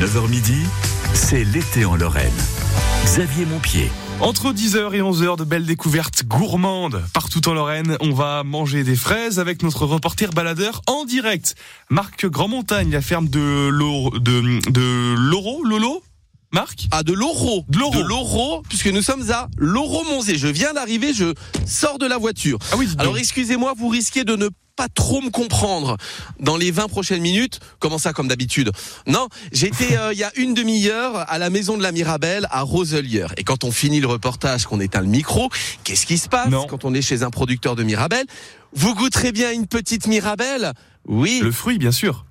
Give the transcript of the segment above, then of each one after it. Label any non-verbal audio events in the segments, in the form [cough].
9h midi, c'est l'été en Lorraine. Xavier Montpied. Entre 10h et 11h, de belles découvertes gourmandes. Partout en Lorraine, on va manger des fraises avec notre reporter baladeur en direct. Marc Grandmontagne, la ferme de Loro, de, de Loro, Lolo Marc Ah, de l'Oro. De l'Oro. Puisque nous sommes à Loro-Monzé. Je viens d'arriver, je sors de la voiture. Ah oui, Alors excusez-moi, vous risquez de ne pas trop me comprendre dans les 20 prochaines minutes. Comment ça, comme d'habitude? Non, j'étais euh, il y a une demi-heure à la maison de la Mirabelle à Roselière. Et quand on finit le reportage, qu'on éteint le micro, qu'est-ce qui se passe Non. quand on est chez un producteur de Mirabelle? Vous goûterez bien une petite Mirabelle? Oui. le fruit, bien sûr.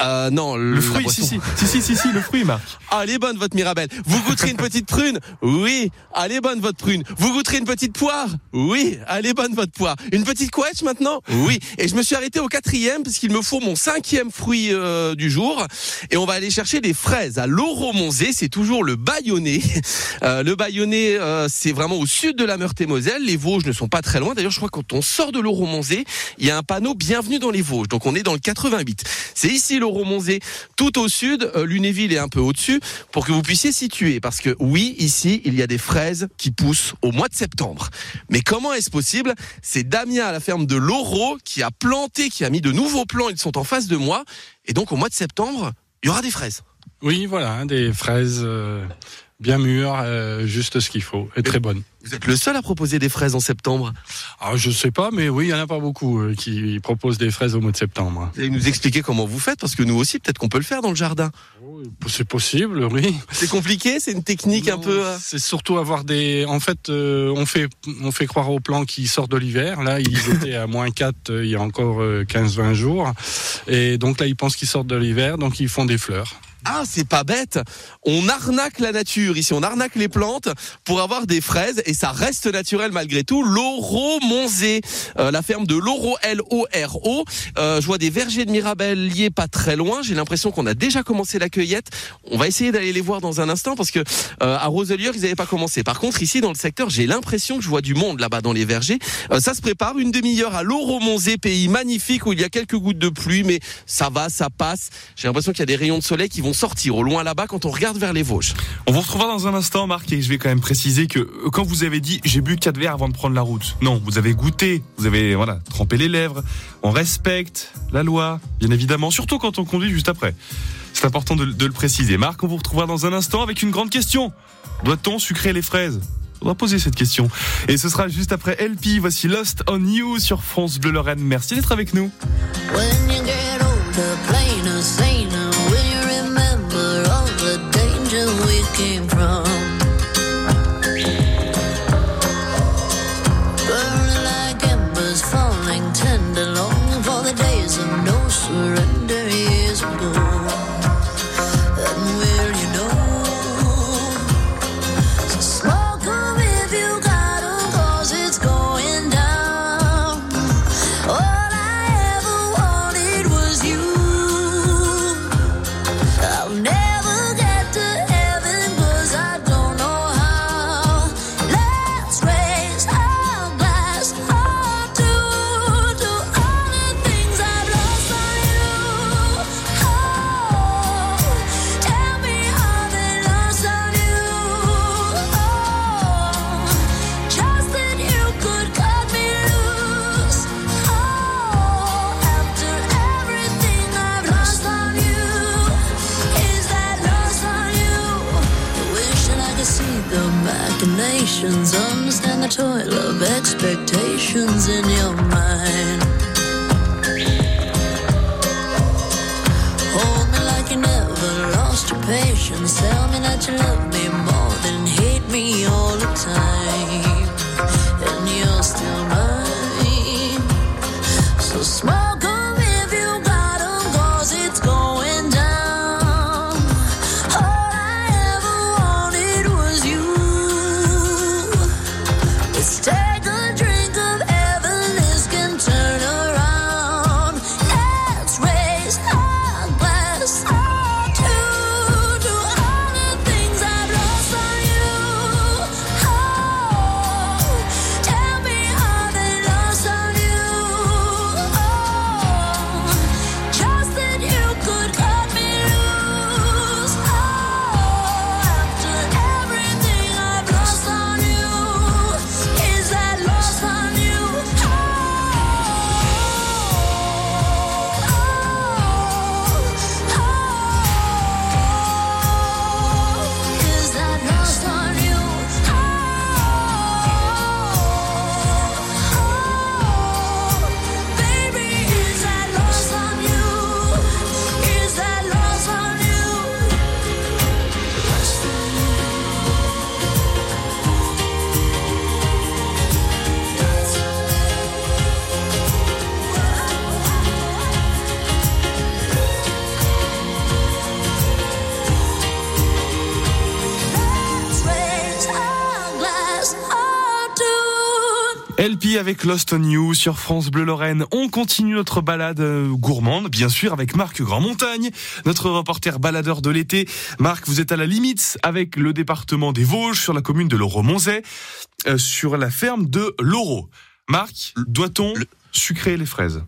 Euh, non, Le la fruit, si, si, si, si, si, si, le fruit, Marc. [laughs] Ah, elle est bonne votre Mirabelle. Vous goûterez une petite prune Oui. Elle est bonne votre prune. Vous goûterez une petite poire Oui. Elle est bonne votre poire. Une petite couette maintenant Oui. Et je me suis arrêté au quatrième parce qu'il me faut mon cinquième fruit euh, du jour. Et on va aller chercher des fraises à l'Oromonzé. C'est toujours le Bayonnais. [laughs] Euh, le Bayonnais, euh, c'est vraiment au sud de la Meurthe-et-Moselle. Les Vosges ne sont pas très loin. D'ailleurs, je crois que quand on sort de l'Oromonzé, il y a un panneau Bienvenue dans les Vosges. Donc on est dans le 88. C'est ici l'Oromonzé tout au sud, euh, Lunéville est un peu au-dessus, pour que vous puissiez situer. Parce que oui, ici, il y a des fraises qui poussent au mois de septembre. Mais comment est-ce possible? C'est Damien à la ferme de Loro qui a planté, qui a mis de nouveaux plants, ils sont en face de moi. Et donc au mois de septembre, il y aura des fraises. Oui, voilà, hein, des fraises euh, bien mûres, euh, juste ce qu'il faut, et très bonnes. Vous êtes le seul à proposer des fraises en septembre. Alors, je sais pas, mais oui, il y en a pas beaucoup euh, qui proposent des fraises au mois de septembre. Vous allez nous expliquer comment vous faites, parce que nous aussi, peut-être qu'on peut le faire dans le jardin. C'est possible, oui. C'est compliqué, c'est une technique un peu... euh, C'est surtout avoir des. En fait, euh, on fait on fait croire aux plants qui sortent de l'hiver. Là, ils [laughs] étaient à moins 4 euh, il y a encore euh, 15-20 jours, et donc là, ils pensent qu'ils sortent de l'hiver, donc ils font des fleurs. Ah, c'est pas bête. On arnaque la nature ici, on arnaque les plantes pour avoir des fraises et ça reste naturel malgré tout. Loro Monzé, euh, la ferme de Loro L-O-R-O. Euh, je vois des vergers de Mirabelle liés pas très loin. J'ai l'impression qu'on a déjà commencé la cueillette. On va essayer d'aller les voir dans un instant parce que euh, à Roselière ils n'avaient pas commencé. Par contre ici dans le secteur, j'ai l'impression que je vois du monde là-bas dans les vergers. Euh, ça se prépare une demi-heure à Loro Monzé, pays magnifique où il y a quelques gouttes de pluie, mais ça va, ça passe. J'ai l'impression qu'il y a des rayons de soleil qui vont sortir au loin là-bas quand on regarde vers les Vosges. On vous retrouvera dans un instant, Marc, et je vais quand même préciser que euh, quand vous avez dit j'ai bu quatre verres avant de prendre la route, non, vous avez goûté, vous avez voilà trempé les lèvres. On respecte la loi, bien évidemment, surtout quand on conduit juste après. C'est important de, de le préciser. Marc, on vous retrouvera dans un instant avec une grande question. Doit-on sucrer les fraises? On va poser cette question. Et ce sera juste après LP. Voici Lost on You sur France Bleu Lorraine. Merci d'être avec nous. When you get older, came from? Avec Lost on You sur France Bleu Lorraine. On continue notre balade euh, gourmande, bien sûr, avec Marc Grand-Montagne, notre reporter baladeur de l'été. Marc, vous êtes à la limite avec le département des Vosges sur la commune de Loro-Monzet, euh, sur la ferme de Loro. Marc, doit-on Le- sucrer les fraises?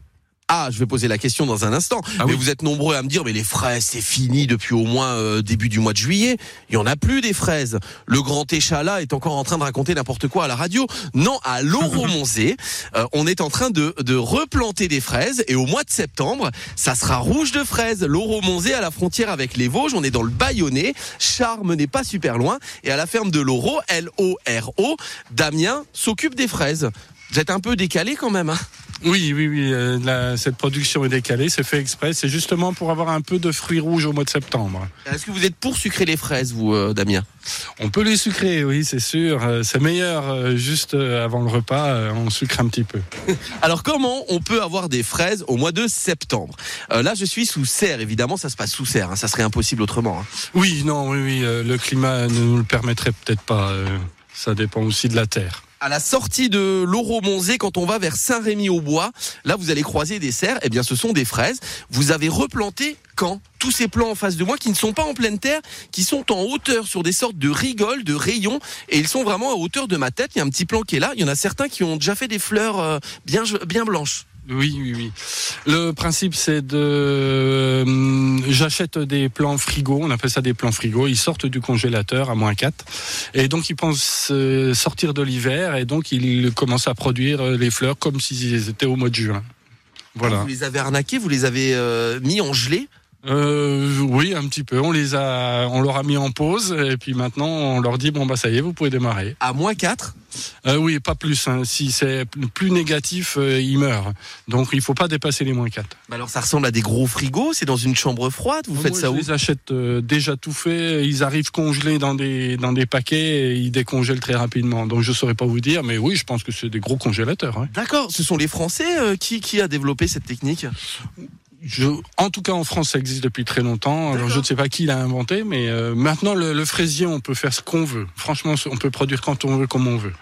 Ah, je vais poser la question dans un instant. Ah mais oui. vous êtes nombreux à me dire, mais les fraises, c'est fini depuis au moins euh, début du mois de juillet. Il y en a plus des fraises. Le grand échalas est encore en train de raconter n'importe quoi à la radio. Non, à Loro-Monzé, [laughs] euh, on est en train de, de replanter des fraises et au mois de septembre, ça sera rouge de fraises. Loro-Monzé à la frontière avec les Vosges, on est dans le Bayonnais. Charme n'est pas super loin et à la ferme de Loro, L-O-R-O, Damien s'occupe des fraises. Vous êtes un peu décalé quand même. Hein Oui, oui, oui. euh, la- cette production est décalée, c'est fait exprès. C'est justement pour avoir un peu de fruits rouges au mois de septembre. Est-ce que vous êtes pour sucrer les fraises, vous, euh, Damien? On peut les sucrer, oui, c'est sûr. Euh, C'est meilleur juste avant le repas, on sucre un petit peu. [laughs] Alors, comment on peut avoir des fraises au mois de septembre? Là, je suis sous serre, évidemment, ça se passe sous serre. hein, ça serait impossible autrement. hein. Oui, non, oui, oui. le climat ne nous le permettrait peut-être pas. ça dépend aussi de la terre. À la sortie de l'Oro-Monzé, quand on va vers Saint-Rémy-au-Bois, là, vous allez croiser des serres. Eh bien, ce sont des fraises. Vous avez replanté quand? Tous ces plants en face de moi qui ne sont pas en pleine terre, qui sont en hauteur sur des sortes de rigoles, de rayons, et ils sont vraiment à hauteur de ma tête. Il y a un petit plan qui est là. Il y en a certains qui ont déjà fait des fleurs euh, bien, bien blanches. Oui, oui, oui. Le principe, c'est de. euh, J'achète des plants frigo, on appelle ça des plants frigo. Ils sortent du congélateur à moins 4. Et donc, ils pensent euh, sortir de l'hiver. Et donc, ils commencent à produire euh, les fleurs comme s'ils étaient au mois de juin. Voilà. Vous les avez arnaqués, vous les avez mis en gelée. Euh, oui, un petit peu. On les a, on leur a mis en pause. Et puis maintenant, on leur dit bon bah ça y est, vous pouvez démarrer. à moins 4. Euh, oui, pas plus. hein. Si c'est plus négatif, euh, ils meurent. Donc, il faut pas dépasser les moins 4. Bah alors ça ressemble à des gros frigos, c'est dans une chambre froide, vous faites Moi, ça je où les achète euh, déjà tout fait. Ils arrivent congelés dans des dans des paquets et ils décongèlent très rapidement. Donc je saurais pas vous dire, mais oui, je pense que c'est des gros congélateurs. hein. D'accord, ce sont les Français euh, qui, qui a développé cette technique? Je, en tout cas, en France, ça existe depuis très longtemps. Alors je ne sais pas qui l'a inventé, mais euh, maintenant le, le fraisier, on peut faire ce qu'on veut. Franchement, on peut produire quand on veut, comme on veut.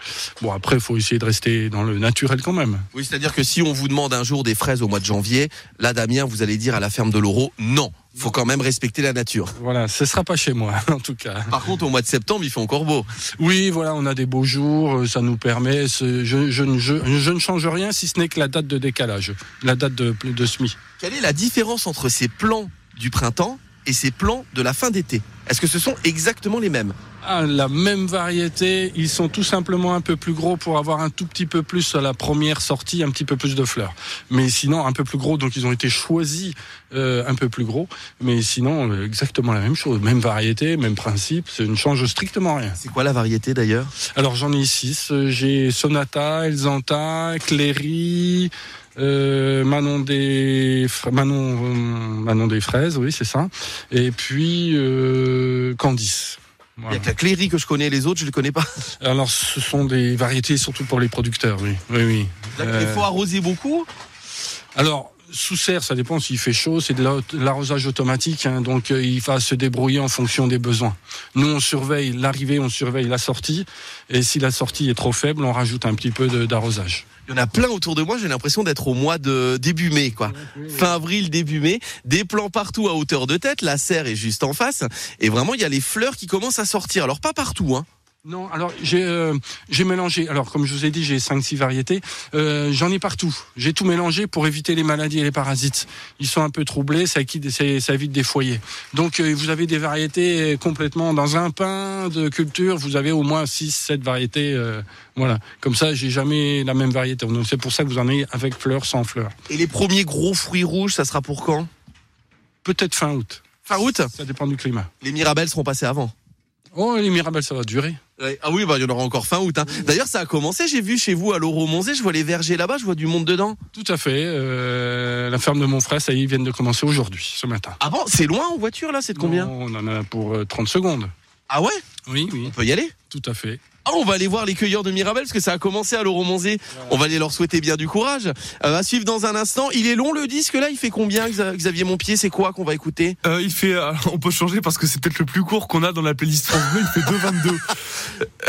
Bon, après, il faut essayer de rester dans le naturel quand même. Oui, c'est-à-dire que si on vous demande un jour des fraises au mois de janvier, là Damien, vous allez dire à la ferme de l'Euro, non, faut quand même respecter la nature. Voilà, ce sera pas chez moi, [laughs] en tout cas. Par contre, au mois de septembre, il fait encore beau. Oui, voilà, on a des beaux jours, euh, ça nous permet. Je, je, ne- je, je ne change rien si ce n'est que la date de décalage, la date de, de semis. Quelle est la différence entre ces plants du printemps et ces plants de la fin d'été Est-ce que ce sont exactement les mêmes? Ah, la même variété, ils sont tout simplement un peu plus gros pour avoir un tout petit peu plus à la première sortie, un petit peu plus de fleurs. Mais sinon, un peu plus gros, donc ils ont été choisis euh, un peu plus gros. Mais sinon, euh, exactement la même chose, même variété, même principe, ça ne change strictement rien. C'est quoi la variété d'ailleurs? Alors j'en ai six. Euh, J'ai Sonata, Elzanta, Cléry, euh, Manon des Manon, euh, Manon des fraises, oui c'est ça. Et puis euh, Candice. Il Voilà. y a que la Cléry que je connais, les autres je ne les connais pas. Alors ce sont des variétés surtout pour les producteurs, oui, oui, oui. Il Euh, faut arroser beaucoup alors, sous serre, ça dépend s'il fait chaud, c'est de la- de l'arrosage automatique, hein, donc euh, il va se débrouiller en fonction des besoins. Nous, on surveille l'arrivée, on surveille la sortie, et si la sortie est trop faible, on rajoute un petit peu d'arrosage. Il y en a plein autour de moi, j'ai l'impression d'être au mois de début mai, quoi. Fin avril, début mai, des plants partout à hauteur de tête, la serre est juste en face, et vraiment il y a les fleurs qui commencent à sortir. Alors pas partout, hein. Non, alors j'ai euh, j'ai mélangé. Alors comme je vous ai dit, j'ai 5 six variétés. Euh, J'en ai partout. J'ai tout mélangé pour éviter les maladies et les parasites. Ils sont un peu troublés, ça, quitte- ça, ça évite des foyers. Donc euh, vous avez des variétés complètement dans un pain de culture. Vous avez au moins 6 7 variétés. voilà. Comme ça, j'ai jamais la même variété. Donc c'est pour ça que vous en avez avec fleurs, sans fleurs. Et les premiers gros fruits rouges, ça sera pour quand? Peut-être fin août. Fin août? Ça dépend du climat. Les mirabelles seront passées avant. Oh, les mirabelles, ça va durer. Ouais. Ah oui, bah il y en aura encore fin août. Hein. D'ailleurs, ça a commencé. J'ai vu chez vous à l'Oro-Monzé, je vois les vergers là-bas, je vois du monde dedans. Tout à fait. Euh, la ferme de mon frère, ça y est, ils viennent de commencer aujourd'hui, ce matin. Ah bon, c'est loin en voiture là, c'est de combien? Non, On en a pour euh, 30 secondes. Ah ouais? Oui, oui, On peut y aller tout à fait. Ah, on va aller voir les cueilleurs de Mirabelle parce que ça a commencé à l'Euromonzé. On va aller leur souhaiter bien du courage. Euh, à suivre dans un instant. Il est long le disque là. Il fait combien, Xa- Xavier Montpied? C'est quoi qu'on va écouter? Euh, il fait, euh, on peut changer parce que c'est peut-être le plus court qu'on a dans la playlist France. Il fait 2,22.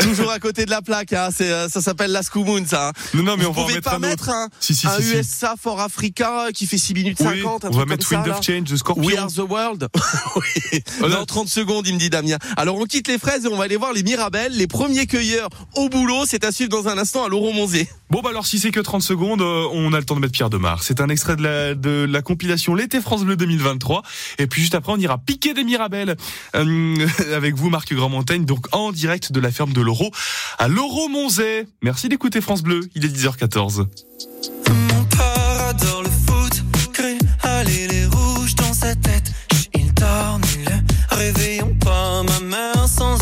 [laughs] Toujours à côté de la plaque. Hein. Euh, ça s'appelle la Moon, ça. hein. Non, non, mais Vous on va en pouvez mettre pas un mettre autre. un, Si, si, un si, si. USA for Africa qui fait 6 minutes Oui, 50. un on va mettre comme Wind ça, of là. Change de Scorpion. We are the world. [laughs] [laughs] oui. Dans 30 secondes, il me dit Damien. Alors on quitte les fraises et on va aller voir les Mirabelles, les premiers cueilleurs au boulot. C'est à suivre dans un instant à l'Euromonzé. Bon bah alors si c'est que 30 secondes, euh, on a le temps de mettre Pierre Demar. C'est un extrait de la, de la compilation L'été France Bleu 2023. Et puis juste après, on ira piquer des Mirabelles euh, [laughs] avec vous, Marc Grandmontagne, donc en direct de la ferme de l'Euro à l'Euro Monzet. Merci d'écouter France Bleu. Il est 10h14. Mon père adore le foot, crée aller les rouges dans sa tête. Il dort nul, réveillons pas ma mère sans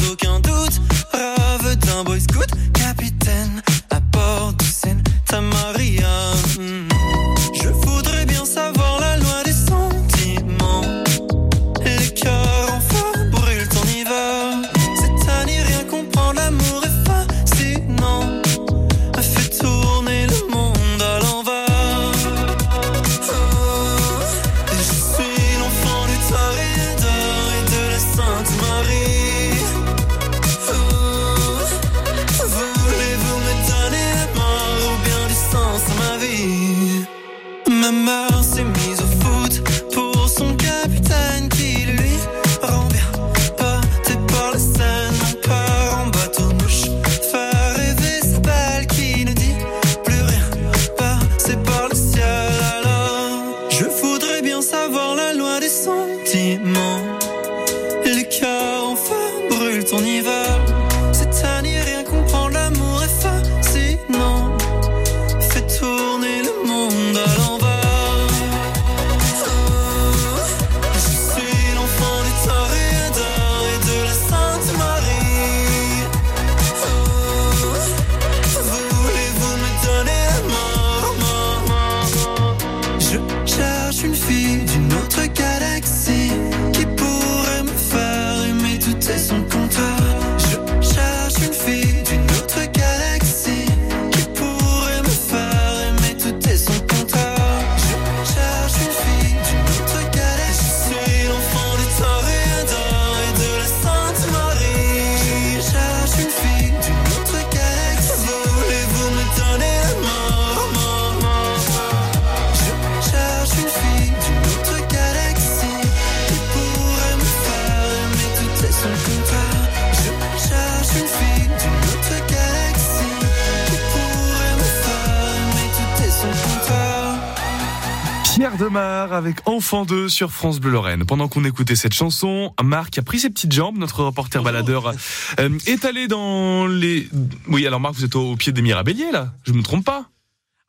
Demar avec Enfant 2 sur France Bleu Lorraine. Pendant qu'on écoutait cette chanson, Marc a pris ses petites jambes, notre reporter baladeur, euh, est allé dans les... Oui, alors Marc, vous êtes au, au pied des Mirabelliers, là. Je me trompe pas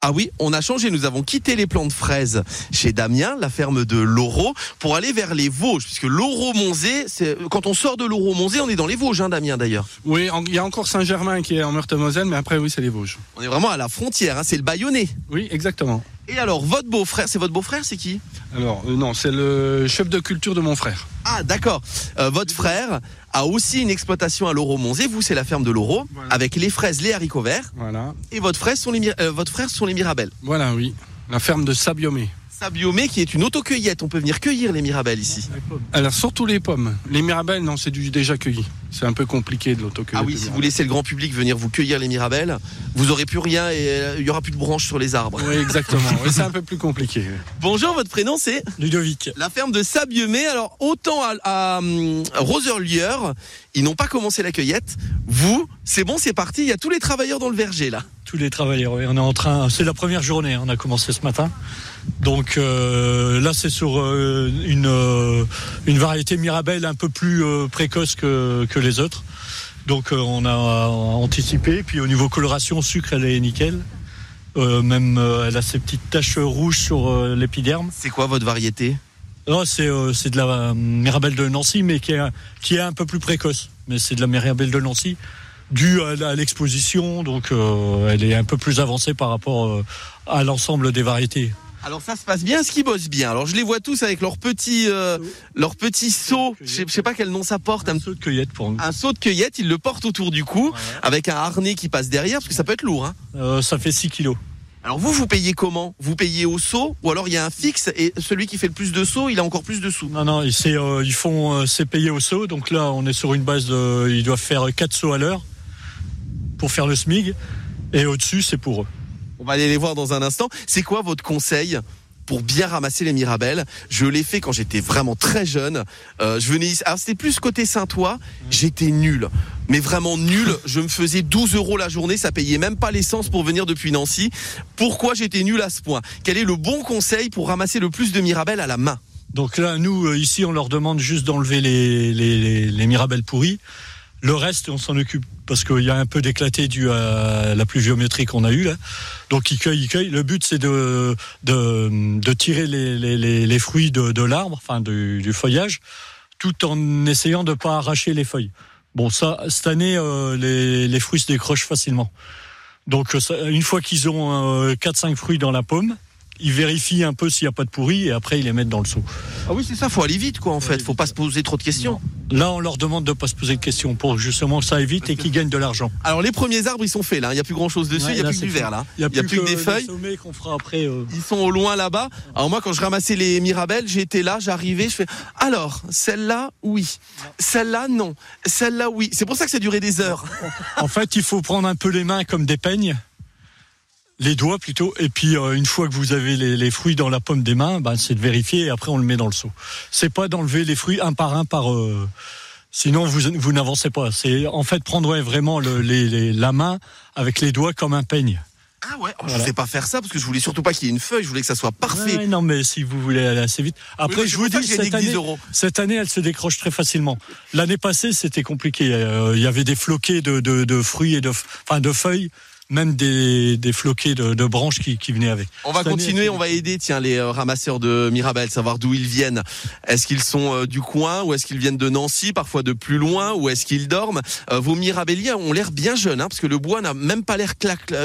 Ah oui, on a changé. Nous avons quitté les plants de fraises chez Damien, la ferme de Loro, pour aller vers les Vosges, puisque c'est quand on sort de Loro-Monzé, on est dans les Vosges, hein, Damien d'ailleurs. Oui, il y a encore Saint-Germain qui est en Meurthe-et-Moselle, mais après, oui, c'est les Vosges. On est vraiment à la frontière, hein, c'est le Bayonnais. Oui, exactement. Et alors, votre beau-frère, c'est votre beau-frère, c'est qui? Alors, euh, non, c'est le chef de culture de mon frère. Ah, d'accord. Euh, votre frère a aussi une exploitation à Loro-Monzé. Vous, c'est la ferme de Voilà. avec les fraises, les haricots verts. Voilà. Et votre frère sont les, euh, votre frère sont les Mirabelles. Voilà, oui. La ferme de Sabiomé. Sabiomé, qui est une autocueillette. On peut venir cueillir les Mirabelles ici. Alors, surtout les pommes. Les mirabelles, non, c'est du déjà cueilli. C'est un peu compliqué de l'autocueillette. Ah oui, si vous laissez le grand public venir vous cueillir les Mirabelles, vous aurez plus rien et euh, il y aura plus de branches sur les arbres. Oui, exactement. Oui, c'est un peu plus compliqué. [laughs] Bonjour, votre prénom c'est Ludovic. la ferme de Sabiemé. Alors autant à, à, hum, Roserlieur, ils n'ont pas commencé la cueillette. Vous, c'est bon, c'est parti. Il y a tous les travailleurs dans le verger là. Tous les travailleurs, oui, on est en train. C'est la première journée, hein, on a commencé ce matin. Donc euh, là, c'est sur euh, une, euh, une variété Mirabelle un peu plus précoce que, que les autres. Donc on a anticipé. Puis au niveau coloration, sucre, elle est nickel. Même elle a ses petites taches rouges sur l'épiderme. C'est quoi votre variété? Non, c'est c'est de la Mirabelle de Nancy, mais qui est, qui est un peu plus précoce. Mais c'est de la Mirabelle de Nancy, due à, l'exposition, donc euh, elle est un peu plus avancée par rapport euh, à l'ensemble des variétés. Alors ça se passe bien, ce qu'ils bossent bien. Alors je les vois tous avec leurs petits, euh, leurs petits seaux. Je sais- pas quel nom ça porte. Un, Un saut de cueillette pour nous. un seau de cueillette, ils le portent autour du cou avec un harnais qui passe derrière parce que ça peut être lourd. Hein. Euh, ça fait 6 kilos. Alors vous, vous payez comment? Vous payez au seau ou alors il y a un fixe et celui qui fait le plus de sauts, il a encore plus de sous? Non, non, euh, ils font, c'est payé au saut. Donc là, on est sur une base de, ils doivent faire 4 sauts à l'heure pour faire le SMIG. Et au-dessus, c'est pour eux. On va aller les voir dans un instant. C'est quoi votre conseil pour bien ramasser les mirabelles? Je l'ai fait quand j'étais vraiment très jeune. Euh, je venais ici. Alors c'était plus côté Saint-Ouen. J'étais nul, mais vraiment nul. [laughs] Je me faisais 12 euros la journée. Ça payait même pas l'essence pour venir depuis Nancy. Pourquoi j'étais nul à ce point? Quel est le bon conseil pour ramasser le plus de mirabelles à la main? Donc là, nous, euh, ici, on leur demande juste d'enlever les, les, les, les mirabelles pourries. Le reste, on s'en occupe parce qu'il y a un peu d'éclaté dû à la pluviométrie qu'on a eue là. Donc ils cueillent, ils cueillent. Le but, c'est de, de, de tirer les, les, les, les fruits de, de l'arbre, enfin du, du feuillage, tout en essayant de pas arracher les feuilles. Bon, ça, cette année, euh, les, fruits se décrochent facilement. Donc une fois qu'ils ont euh, 4-5 fruits dans la pomme, ils vérifient un peu s'il n'y a pas de pourri et après ils les mettent dans le seau. Ah oui, c'est ça. Faut aller vite, quoi. En fait, faut pas se poser trop de questions. Là, on leur demande de pas se poser de questions pour justement que ça évite et qu'ils gagnent de l'argent. Alors les premiers arbres, ils sont faits là. Il y a plus grand chose dessus. Ouais, il y a là, plus que du fait. là. Il y a plus, que, des les feuilles. qu'on fera après. euh, Ils sont au loin là-bas. Alors moi, quand je ramassais les mirabelles, j'étais là, j'arrivais, je fais. Alors, celle-là, oui. Celle-là, non. Celle-là, oui. C'est pour ça que ça durait des heures. En fait, il faut prendre un peu les mains comme des peignes, les doigts plutôt, et puis euh, une fois que vous avez les, les fruits dans la pomme des mains, ben, c'est de vérifier et après on le met dans le seau. C'est pas d'enlever les fruits un par un par. euh, Sinon, vous, vous n'avancez pas. C'est en fait prendre ouais, vraiment le, les, les- la main avec les doigts comme un peigne. Ah ouais. oh, Je Voilà. sais pas faire ça parce que je voulais surtout pas qu'il y ait une feuille. Je voulais que ça soit parfait. Ouais, non, mais si vous voulez aller assez vite. Après, Oui, je vous dis, cette que 10 année, cette année, elle se décroche très facilement. L'année passée, c'était compliqué. Euh, Il y avait des floquets de, de, de fruits et de, enfin, de feuilles, même des, des floquets de, de branches qui, qui venaient avec. On va Cette continuer, on va aider tiens les euh, ramasseurs de Mirabelle, savoir d'où ils viennent. Est-ce qu'ils sont euh, du coin ou est-ce qu'ils viennent de Nancy, parfois de plus loin, ou est-ce qu'ils dorment? Euh, Vos mirabelliers ont l'air bien jeunes, hein, parce que le bois n'a même pas l'air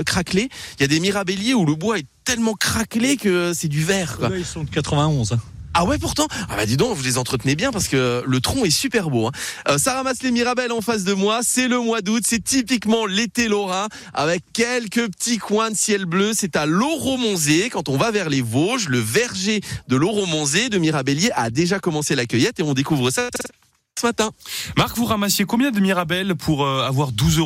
craquelé. Il y a des mirabelliers où le bois est tellement craquelé que c'est du verre. Quoi. Là, ils sont de 91. hein. Ah ouais pourtant Ah bah dis donc, vous les entretenez bien parce que le tronc est super beau. Hein. Euh, ça ramasse les Mirabelles en face de moi, c'est le mois d'août, c'est typiquement l'été lorrain avec quelques petits coins de ciel bleu. C'est à Loromonzé, quand on va vers les Vosges, le verger de Loromonzé de Mirabellier a déjà commencé la cueillette et on découvre ça ce matin. Marc, vous ramassiez combien de mirabelles pour euh, avoir 12,25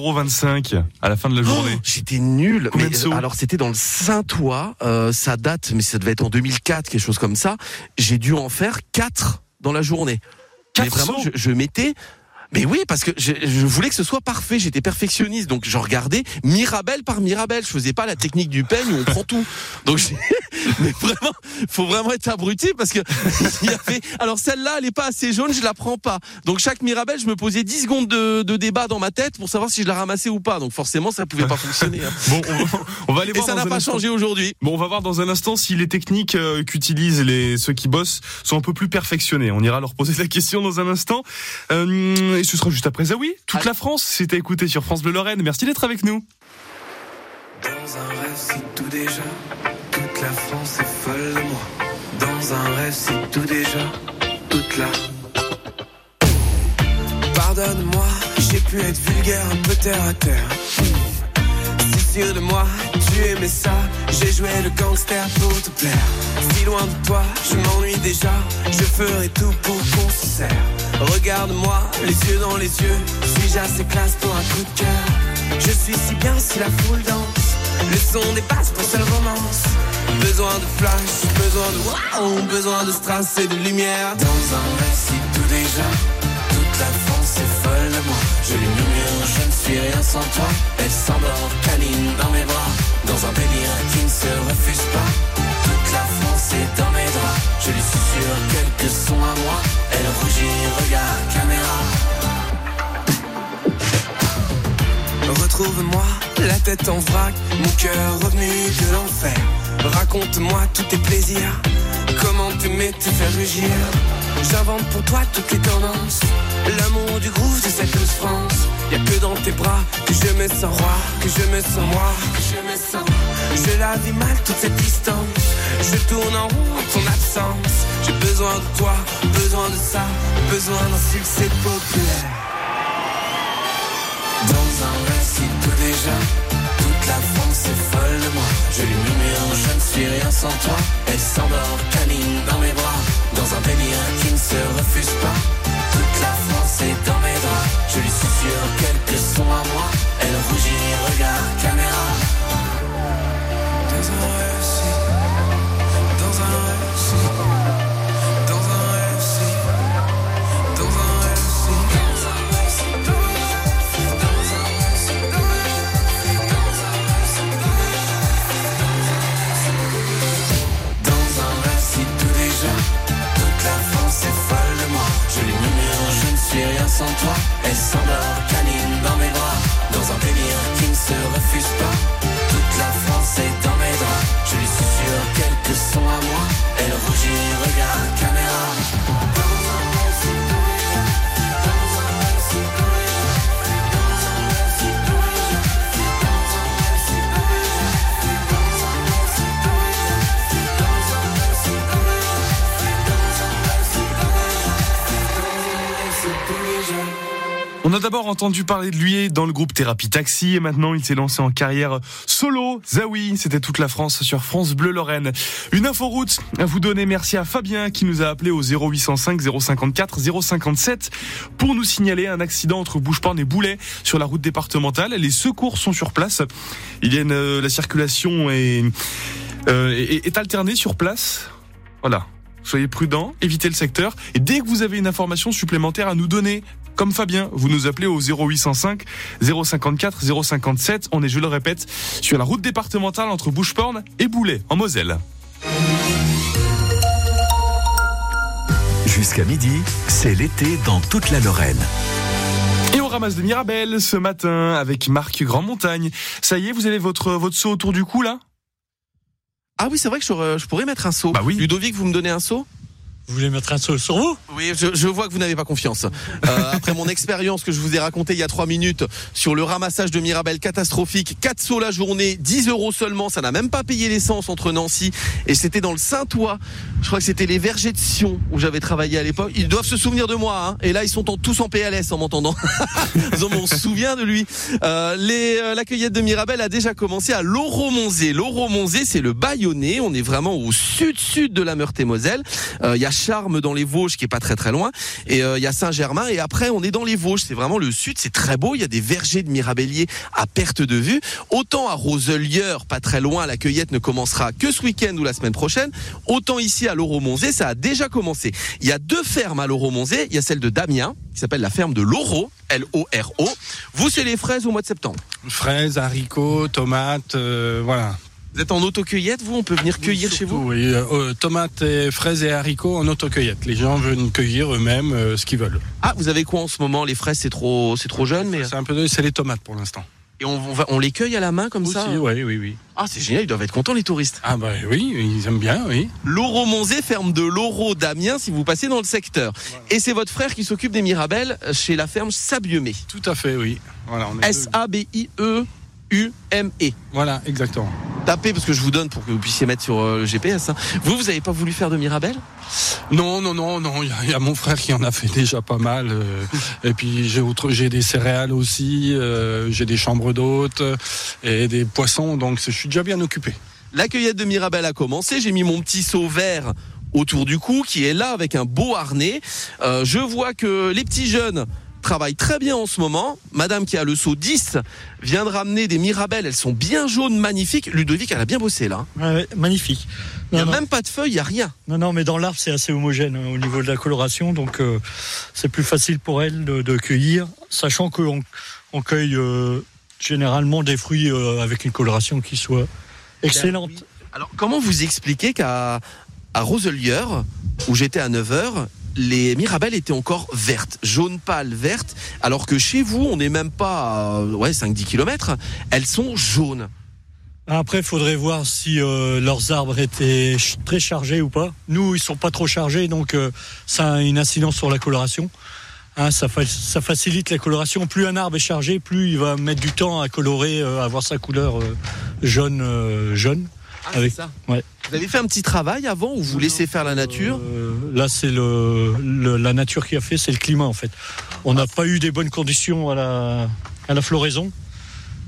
euros à la fin de la journée Oh, J'étais nul. Mais, euh, alors c'était dans le Saint-Ouen, euh, ça date, mais ça devait être en 2004, quelque chose comme ça. J'ai dû en faire quatre dans la journée. mais vraiment, je, je mettais. Mais oui, parce que je, je voulais que ce soit parfait. J'étais perfectionniste, donc je regardais Mirabelle par Mirabelle. Je faisais pas la technique du peigne où on prend tout. Donc, [laughs] mais vraiment, faut vraiment être abruti parce que [laughs] il y avait. Alors celle-là, elle est pas assez jaune, je la prends pas. Donc chaque Mirabelle, je me posais 10 secondes de, de débat dans ma tête pour savoir si je la ramassais ou pas. Donc forcément, ça pouvait pas fonctionner. hein. Bon, on va, on va aller Et voir ça dans n'a pas instant. changé aujourd'hui. Bon, on va voir dans un instant si les techniques euh, qu'utilisent les ceux qui bossent sont un peu plus perfectionnées. On ira leur poser la question dans un instant. Euh, et ce sera juste après Zawi. Toute la France, c'est à écouter sur France Bleu Lorraine. Merci d'être avec nous. Dans un rêve, c'est tout déjà. Toute la France est folle de moi. Dans un rêve, c'est tout déjà. Toute la. Pardonne-moi, j'ai pu être vulgaire, un peu terre à terre. De moi, tu aimais ça. J'ai joué le gangster pour te plaire. Si loin de toi, je m'ennuie déjà. Je ferai tout pour qu'on se. Regarde-moi, les yeux dans les yeux. Suis-je assez classe pour un coup de cœur? Je suis si bien si la foule danse. Le son dépasse pour seule romance. Besoin de flash, besoin de wow, besoin de strass et de lumière. Dans un récit tout déjà. Toute la France est folle Je lui murmure, je ne suis rien sans toi. Elle s'endort, câline dans mes bras. Dans un délire qui ne se refuse pas. Toute la France est dans mes draps. Je lui susurre quelques sons à moi. Elle rougit, regarde caméra. Retrouve-moi, la tête en vrac, mon cœur revenu de l'enfer. Raconte-moi tous tes plaisirs, comment t'aimer te faire rugir? J'invente pour toi toutes les tendances, l'amour du groove de cette France. Y'a que dans tes bras que je me sens roi, que je me sens moi, que je me sens. Je la vis mal toute cette distance. Je tourne en roue ton absence. J'ai besoin de toi, besoin de ça, besoin d'un succès populaire. Dans un récit tout déjà, toute la France est folle de moi. Je lui murmure, je ne suis rien sans toi. Elle s'endort, canine dans mes bras. Dans un délire qui ne se refuse pas. Toute la France est dans mes draps. Je lui susurre quelques sons à moi. Elle rougit, regarde caméra. Dans un récit, dans un récit, suis rien sans toi. Elle s'endort, canine dans mes bras. Dans un délire qui ne se refuse pas. Toute la France est a d'abord entendu parler de lui dans le groupe Thérapie Taxi et maintenant il s'est lancé en carrière solo. Zawi, c'était toute la France sur France Bleu Lorraine. Une info route à vous donner. Merci à Fabien qui nous a appelé au 0805 054 057 pour nous signaler un accident entre Boucheporn et Boulet sur la route départementale. Les secours sont sur place. Il y a une, euh, la circulation est, euh, est, est alternée sur place. Voilà. Soyez prudents, évitez le secteur et dès que vous avez une information supplémentaire à nous donner, comme Fabien, vous nous appelez au 0805 054 057. On est, je le répète, sur la route départementale entre Boucheporn et Boulet, en Moselle. Jusqu'à midi, c'est l'été dans toute la Lorraine. Et on ramasse de Mirabel ce matin avec Marc Grandmontagne. Ça y est, vous avez votre, votre saut autour du cou là? Ah oui, c'est vrai que je, je pourrais mettre un saut. Bah oui. Ludovic, vous me donnez un saut? Vous voulez mettre un saut sur vous? Oui, je, je vois que vous n'avez pas confiance. Euh, après mon expérience que je vous ai racontée il y a trois minutes sur le ramassage de Mirabel catastrophique, 4 sauts la journée, 10 euros seulement, ça n'a même pas payé l'essence entre Nancy et c'était dans le Saint-Ouen. Je crois que c'était les vergers de Sion où j'avais travaillé à l'époque. Ils doivent se souvenir de moi, hein. et là ils sont tous en PLS en m'entendant. On se souvient de lui. Euh, les, euh, la cueillette de Mirabel a déjà commencé à Loro-Monzé. C'est le Bayonnais. On est vraiment au sud-sud de la Meurthe-et-Moselle. Euh, Charmes dans les Vosges qui est pas très très loin. Et euh, il y a Saint-Germain. Et après, on est dans les Vosges. C'est vraiment le sud. C'est très beau. Il y a des vergers de mirabelliers à perte de vue. Autant à Roselière, pas très loin, la cueillette ne commencera que ce week-end ou la semaine prochaine. Autant ici à Loro-Monzé, ça a déjà commencé. Il y a deux fermes à Loro-Monzé. Il y a celle de Damien, qui s'appelle la ferme de Loro, L-O-R-O. Vous, c'est les fraises au mois de septembre. Fraises, haricots, tomates, euh, voilà. Vous êtes en autocueillette, vous? On peut venir cueillir chez vous? Oui, euh, euh, tomates, et fraises et haricots en autocueillette. Les gens veulent cueillir eux-mêmes euh, ce qu'ils veulent. Ah, vous avez quoi en ce moment? Les fraises, c'est trop, c'est trop jeune, mais C'est un peu c'est les tomates pour l'instant. et on, on va- on les cueille à la main comme Aussi, ça? oui, oui, oui. Ah, c'est génial, ils doivent être contents les touristes. Ah bah oui, ils aiment bien, oui. Loro Monzé, ferme de Loro d'Amiens, si vous passez dans le secteur. Et c'est votre frère qui s'occupe des Mirabelles chez la ferme Sabiemé. Tout à fait, oui. Voilà, on S-A-B-I-E-U-M-E. Voilà, exactement. Tapez parce que je vous donne pour que vous puissiez mettre sur euh, le GPS. hein. Vous, vous avez pas voulu faire de Mirabelle Non, non, non, non. Il y a- il y, a mon frère qui en a fait déjà pas mal. euh, et puis j'ai autre, j'ai des céréales aussi. euh, j'ai des chambres d'hôtes et des poissons. Donc je suis déjà bien occupé. La cueillette de Mirabelle a commencé. J'ai mis mon petit seau vert autour du cou qui est là avec un beau harnais. Euh, je vois que les petits jeunes travaillent très bien en ce moment. Madame qui a le seau 10 vient de ramener des Mirabelles. Elles sont bien jaunes, magnifiques. Ludovic, elle a bien bossé là. Ouais, ouais, Magnifique. Il n'y a non. même pas de feuilles, il n'y a rien. Non, non, mais dans l'arbre, c'est assez homogène hein, au niveau de la coloration, donc euh, c'est plus facile pour elle de, de cueillir, sachant qu'on on cueille euh, généralement des fruits euh, avec une coloration qui soit excellente. Alors, comment vous expliquez qu'à à Roselière, où j'étais à 9h, les Mirabelles étaient encore vertes, jaune pâle, vertes, alors que chez vous, on n'est même pas à ouais, 5-10 km, elles sont jaunes. Après, il faudrait voir si euh, leurs arbres étaient ch- très chargés ou pas. Nous, ils sont pas trop chargés, donc euh, ça a une incidence sur la coloration. Hein, ça, fa- ça facilite la coloration. Plus un arbre est chargé, plus il va mettre du temps à colorer, euh, à avoir sa couleur jaune, jaune. Ah, Avec- ça. Ouais. Vous avez fait un petit travail avant ou vous laissez faire la nature? Euh, là, c'est le, le- la nature qui a fait, c'est le climat en fait. On n'a pas eu des bonnes conditions à la, à la floraison,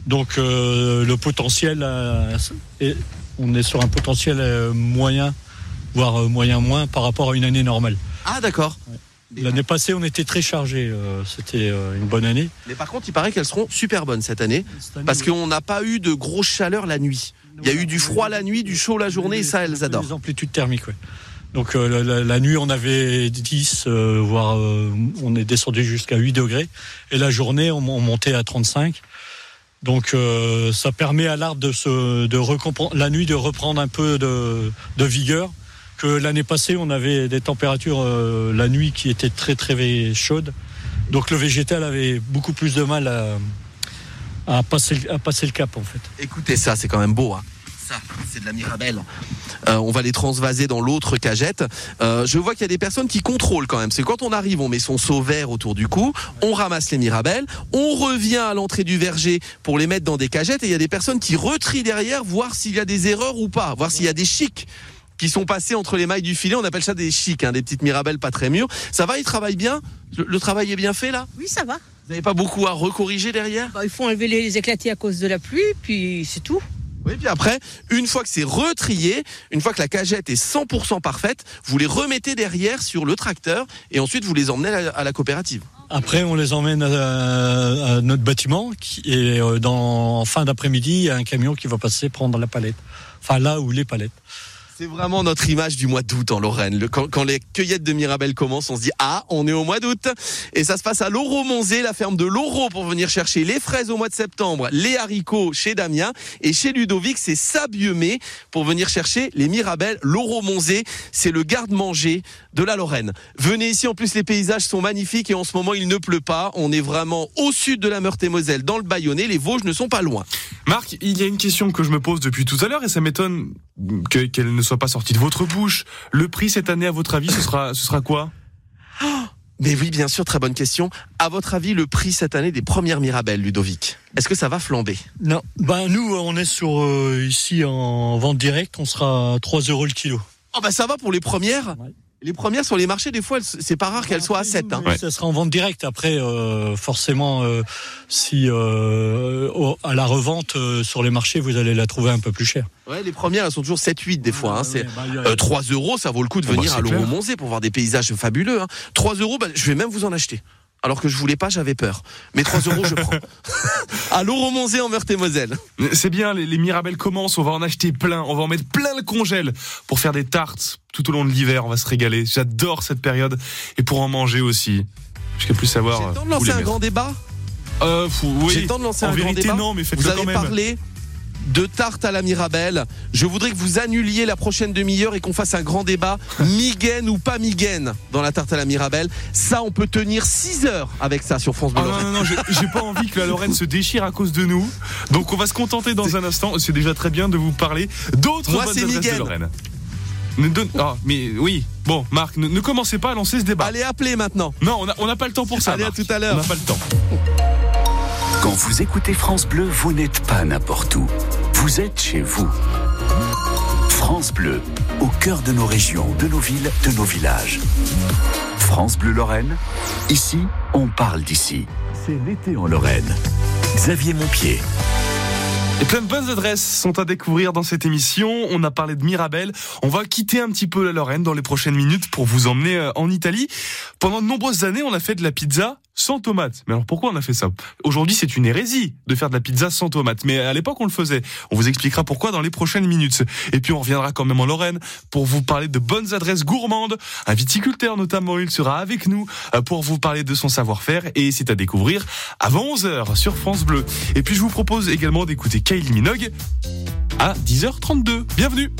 donc euh, le potentiel, euh, est- on est sur un potentiel moyen, voire moyen moins par rapport à une année normale. Ah d'accord. L'année passée, on était très chargé. euh, C'était euh, une bonne année. Mais par contre, il paraît qu'elles seront super bonnes cette année parce qu'on n'a pas eu de grosse chaleur la nuit. Il y a eu du froid la nuit, du chaud la journée et ça, elles adorent. Les amplitudes thermiques, ouais. Donc euh, la, nuit, on avait 10, euh, voire euh, on est descendu jusqu'à 8 degrés. Et la journée, on, on montait à 35. Donc ça permet à l'arbre de se, de la nuit de reprendre un peu de, de vigueur. Que l'année passée, on avait des températures la nuit qui étaient très très chaudes. Donc le végétal avait beaucoup plus de mal à, à passer, le- à passer le cap en fait. Écoutez ça, c'est quand même beau. Hein. Ça, c'est de la mirabelle. Euh, on va les transvaser dans l'autre cagette. Euh, je vois qu'il y a des personnes qui contrôlent quand même. C'est quand on arrive, on met son seau vert autour du cou, on ramasse les mirabelles, on revient à l'entrée du verger pour les mettre dans des cagettes et il y a des personnes qui retrient derrière, voir s'il y a des erreurs ou pas, voir s'il y a des chics qui sont passés entre les mailles du filet. On appelle ça des chics, hein, des petites mirabelles pas très mûres. Ça va, ils travaillent bien? Le, le travail est bien fait là? Oui, ça va. Vous n'avez pas beaucoup à recorriger derrière Bah, il faut enlever les éclatés à cause de la pluie, puis c'est tout. Oui, puis après, une fois que c'est retrié, une fois que la cagette est 100% parfaite, vous les remettez derrière sur le tracteur et ensuite vous les emmenez à la, à la coopérative. Après, on les emmène à, à notre bâtiment qui, et euh, dans, en fin d'après-midi, il y a un camion qui va passer prendre la palette. Enfin, là où les palettes. C'est vraiment notre image du mois d'août en Lorraine. Quand, les cueillettes de Mirabelle commencent, on se dit ah, on est au mois d'août. Et ça se passe à Loro Monzé, la ferme de Loro, pour venir chercher les fraises au mois de septembre, les haricots chez Damien et chez Ludovic, c'est Sabiemé pour venir chercher les Mirabelles. Loro Monzé, c'est le garde-manger de la Lorraine. Venez ici, en plus les paysages sont magnifiques et en ce moment il ne pleut pas. On est vraiment au sud de la Meurthe-et-Moselle, dans le Bayonnais. Les Vosges ne sont pas loin. Marc, il y a une question que je me pose depuis tout à l'heure et ça m'étonne que- qu'elle ne soit pas sortie de votre bouche. Le prix cette année, à votre avis, ce sera, ce sera quoi? Mais oui, bien sûr, très bonne question. À votre avis, le prix cette année des premières Mirabelles, Ludovic, est-ce que ça va flamber? Non, ben nous, on est sur euh, ici en vente directe, on sera à 3 euros le kilo. Oh bah ça va pour les premières. Ouais. Les premières sur les marchés, des fois, c'est pas rare qu'elles soient à 7. Hein. Ça sera en vente directe. Après, euh, forcément, euh, si euh, au- à la revente euh, sur les marchés, vous allez la trouver un peu plus chère. Ouais, les premières, elles sont toujours 7-8 des fois. hein. C'est Ouais, bah, euh, 3 euros, ça vaut le coup de Oh, bah, venir c'est à l'Euro Monzé pour voir des paysages fabuleux. Hein. 3 euros, bah, je vais même vous en acheter. Alors que je voulais pas, j'avais peur. Mais 3 euros, je prends. [laughs] à Monzé en Meurthe-et-Moselle. C'est bien, les, les Mirabelles commencent, on va en acheter plein, on va en mettre plein le congèle pour faire des tartes tout au long de l'hiver, on va se régaler. J'adore cette période et pour en manger aussi. Je ne plus J'ai savoir. le temps de lancer un mettre. grand débat Euh, oui. J'ai le temps de lancer en un grand vérité, débat non, mais Vous quand avez même. parlé de tarte à la Mirabelle. Je voudrais que vous annuliez la prochaine demi-heure et qu'on fasse un grand débat [laughs] Miguen ou pas Miguen dans la tarte à la Mirabelle. Ça, on peut tenir 6 heures avec ça sur France Bleu. Ah non, non, non, j'ai pas envie que la Lorraine se déchire à cause de nous. Donc on va se contenter dans un instant. C'est déjà très bien de vous parler d'autres bonnes c'est adresses Miguel. de Lorraine. Ne donne- ah, mais oui, bon, Marc, ne, ne commencez pas à lancer ce débat. Allez, appelez maintenant. Non, on n'a on pas le temps pour ça. Allez, à tout à l'heure. On n'a pas le temps. Quand vous écoutez France Bleu, vous n'êtes pas n'importe où. Vous êtes chez vous. France Bleu, au cœur de nos régions, de nos villes, de nos villages. France Bleu Lorraine, ici, on parle d'ici. C'est l'été en Lorraine. Xavier Montpied. Et plein de bonnes adresses sont à découvrir dans cette émission. On a parlé de Mirabelle. On va quitter un petit peu la Lorraine dans les prochaines minutes pour vous emmener euh, en Italie. Pendant de nombreuses années, on a fait de la pizza sans tomates. Mais alors pourquoi on a fait ça? Aujourd'hui, c'est une hérésie de faire de la pizza sans tomates. Mais à l'époque, on le faisait. On vous expliquera pourquoi dans les prochaines minutes. Et puis, on reviendra quand même en Lorraine pour vous parler de bonnes adresses gourmandes. Un viticulteur notamment, il sera avec nous euh, pour vous parler de son savoir-faire. Et c'est à découvrir avant 11h sur France Bleu. Et puis, je vous propose également d'écouter Kylie Minogue à 10h32. Bienvenue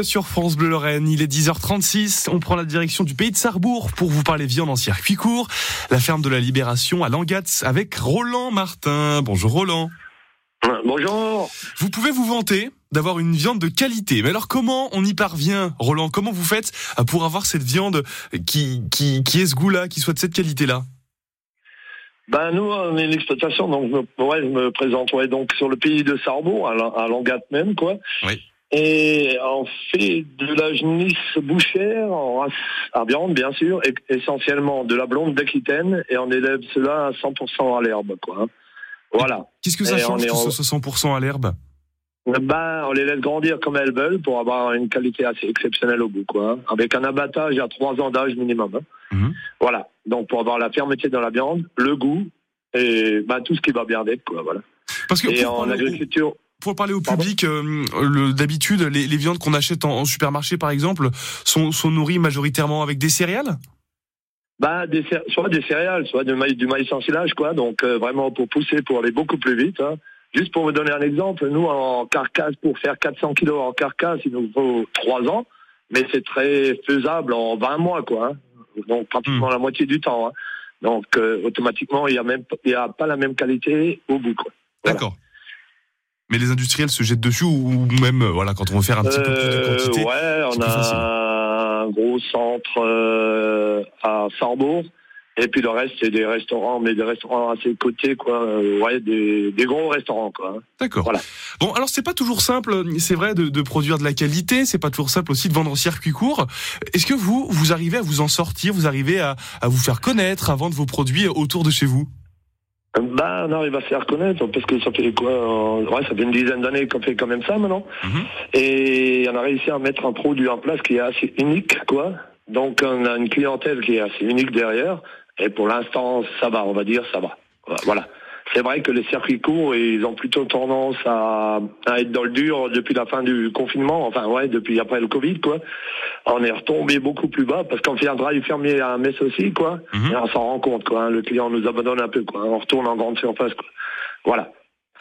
Sur France Bleu Lorraine. Il est 10h36. On prend la direction du pays de Sarrebourg pour vous parler viande en circuit court. La ferme de la Libération à Langatz avec Roland Martin. Bonjour Roland. Bonjour. Vous pouvez vous vanter d'avoir une viande de qualité. Mais alors comment on y parvient, Roland? Comment vous faites pour avoir cette viande qui, qui, qui est ce goût-là, qui soit de cette qualité-là? Ben nous, on est l'exploitation, donc je me, ouais, je me présente ouais, donc sur le pays de Sarrebourg, à, à Langat même, quoi. Oui. Et on fait de la genisse bouchère en race à viande, bien sûr, et essentiellement de la blonde d'Aquitaine, et on élève cela à 100% à l'herbe, quoi. hein. Voilà. Qu'est-ce que ça Et change en- ce soit 100% à l'herbe? Ben, on les laisse grandir comme elles veulent pour avoir une qualité assez exceptionnelle au bout, quoi. hein. Avec un abattage à trois ans d'âge minimum. hein. Mhm. Voilà. Donc pour avoir la fermeté dans la viande, le goût et ben, tout ce qui va bien avec, quoi. Voilà. Parce que Et en agriculture, pour parler au public, euh, d'habitude, les, les viandes qu'on achète en, en supermarché, par exemple, sont, sont nourries majoritairement avec des céréales? Des, cé- soit des céréales, soit du maïs, du maïs en silage, quoi. Donc euh, vraiment pour pousser, pour aller beaucoup plus vite. hein. Juste pour vous donner un exemple, nous en carcasse, pour faire 400 kilos en carcasse, il nous faut 3 ans, mais c'est très faisable en 20 mois, quoi. hein. Donc pratiquement la moitié du temps. hein. Donc euh, automatiquement, il y a même, il y a pas la même qualité au bout, quoi. Voilà. D'accord. Mais les industriels se jettent dessus ou même, euh, voilà, quand on veut faire un petit peu plus de Euh, quantité. ouais, on facile. a un gros centre euh, à Sarrebourg. Et puis le reste, c'est des restaurants, mais des restaurants assez cotés, quoi. Euh, ouais, des, des gros restaurants, quoi. D'accord. Voilà. Bon, alors c'est pas toujours simple, c'est vrai, de, de produire de la qualité, c'est pas toujours simple aussi de vendre en circuit court. Est-ce que vous, vous arrivez à vous en sortir, vous arrivez à, à vous faire connaître, à vendre vos produits autour de chez vous? Ben, on arrive à se faire connaître, parce que ça fait quoi euh, Ouais, ça fait une dizaine d'années qu'on fait quand même ça, maintenant. Mhm. Et on a réussi à mettre un produit en place qui est assez unique, quoi. Donc, on a une clientèle qui est assez unique derrière. Et pour l'instant, ça va, on va dire, ça va. Voilà. C'est vrai que les circuits courts, ils ont plutôt tendance à, à être dans le dur depuis la fin du confinement, enfin ouais, depuis après le Covid, quoi. On est retombé beaucoup plus bas parce qu'on fait un drive fermier à Metz aussi, quoi. Mhm. Et on s'en rend compte, quoi. hein. Le client nous abandonne un peu, quoi. On retourne en grande surface, quoi. Voilà.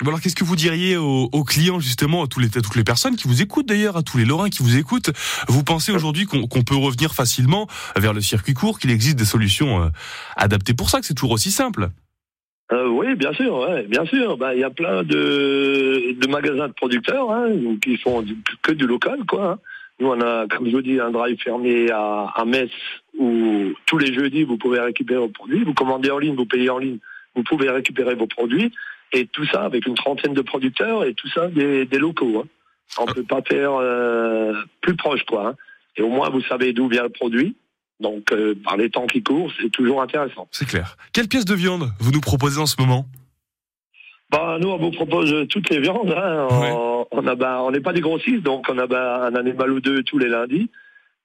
Bon, alors qu'est-ce que vous diriez aux, aux clients justement, à, tous les, à toutes les personnes qui vous écoutent d'ailleurs, à tous les Lorrains qui vous écoutent? Vous pensez aujourd'hui qu'on qu'on peut revenir facilement vers le circuit court, qu'il existe des solutions euh, adaptées pour ça, que c'est toujours aussi simple? Euh, oui, bien sûr, ouais, bien sûr. Ben, il y a plein de, de magasins de producteurs hein, qui font du- que du local, quoi. hein. Nous, on a, comme je vous dis, un drive fermé à, à Metz où tous les jeudis, vous pouvez récupérer vos produits. Vous commandez en ligne, vous payez en ligne, vous pouvez récupérer vos produits. Et tout ça avec une trentaine de producteurs et tout ça des, des locaux. Hein. On peut pas faire euh, plus proche, quoi. hein. Et au moins, vous savez d'où vient le produit. Donc, euh, par les temps qui courent, c'est toujours intéressant. C'est clair. Quelle pièce de viande vous nous proposez en ce moment? Bah, nous, on vous propose toutes les viandes. Hein. On- Ouais. On a, bah, on n'est pas des grossistes, donc on a bah, un animal ou deux tous les lundis.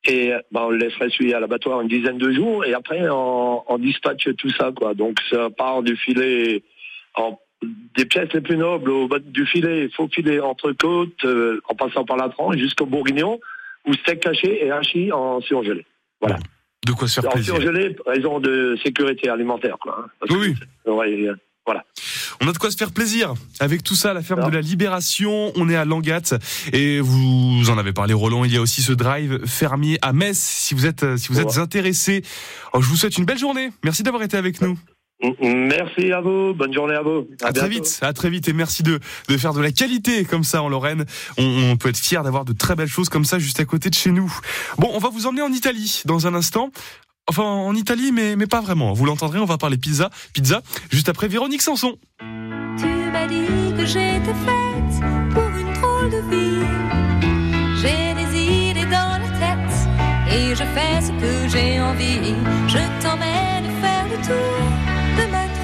Et bah, on le laisserait suivre à l'abattoir une dizaine de jours. Et après, on, on dispatche tout ça. quoi. Donc, ça part du filet, en, des pièces les plus nobles au bas du filet, faux filet entrecôte, euh, en passant par la tranche jusqu'au bourguignon, ou steak caché et hachis en surgelé. Voilà. De quoi se faire En plaisir surgelé, raison de sécurité alimentaire. Quoi, hein. Oui, oui. que- ouais, euh, On a de quoi se faire plaisir. Avec tout ça, la ferme Alors. de la Libération, on est à Langat et vous en avez parlé Roland, il y a aussi ce drive fermier à Metz si vous êtes si vous êtes intéressé. Alors, je vous souhaite une belle journée. Merci d'avoir été avec nous. Merci à vous. Bonne journée à vous. À, très vite, à très vite et merci de, de faire de la qualité comme ça en Lorraine. On, on peut être fier d'avoir de très belles choses comme ça juste à côté de chez nous. Bon, on va vous emmener en Italie dans un instant. Enfin, en Italie, mais, mais pas vraiment. Vous l'entendrez, on va parler pizza, pizza, juste après Véronique Sanson. Tu m'as dit que j'étais faite pour une drôle de vie. J'ai des idées dans la tête et je fais ce que j'ai envie. Je t'emmène faire le tour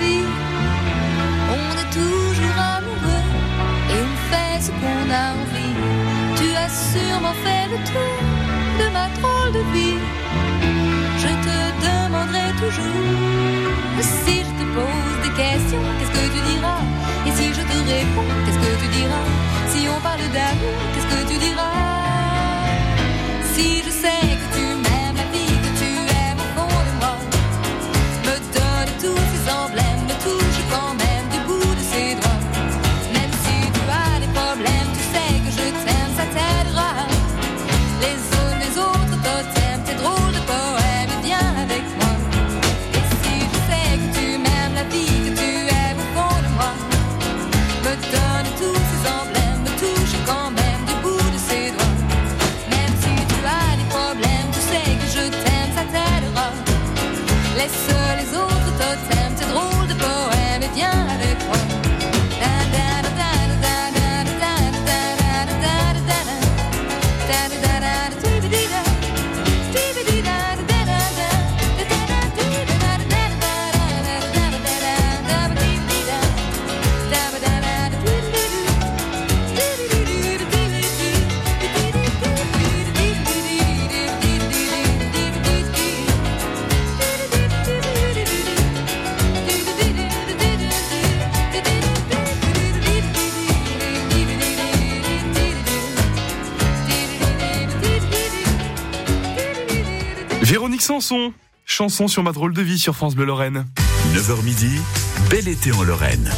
On est toujours amoureux et on fait ce qu'on a envie. Tu as sûrement fait le tour de ma drôle de vie. Je te demanderai toujours si je te pose des questions, qu'est-ce que tu diras? Et si je te réponds, qu'est-ce que tu diras? Si on parle d'amour, qu'est-ce que tu diras? Si je sais Sanson, chanson sur ma drôle de vie sur France Bleu Lorraine. 9h midi, bel été en Lorraine.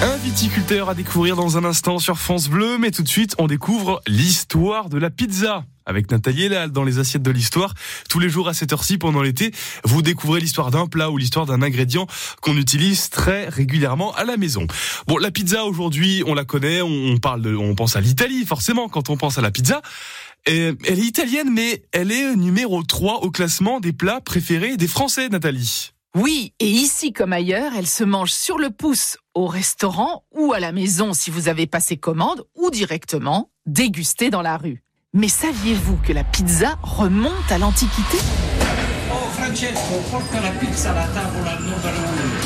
Un viticulteur à découvrir dans un instant sur France Bleu, mais tout de suite, on découvre l'histoire de la pizza. Avec Nathalie Elal dans les assiettes de l'histoire. Tous les jours à cette heure-ci pendant l'été, vous découvrez l'histoire d'un plat ou l'histoire d'un ingrédient qu'on utilise très régulièrement à la maison. Bon, la pizza aujourd'hui, on la connaît, on parle de, on pense à l'Italie forcément quand on pense à la pizza. Elle est italienne, mais elle est numéro 3 au classement des plats préférés des Français, Nathalie. Oui, et ici comme ailleurs, elle se mange sur le pouce au restaurant ou à la maison si vous avez passé commande ou directement dégustée dans la rue. Mais saviez-vous que la pizza remonte à l'Antiquité?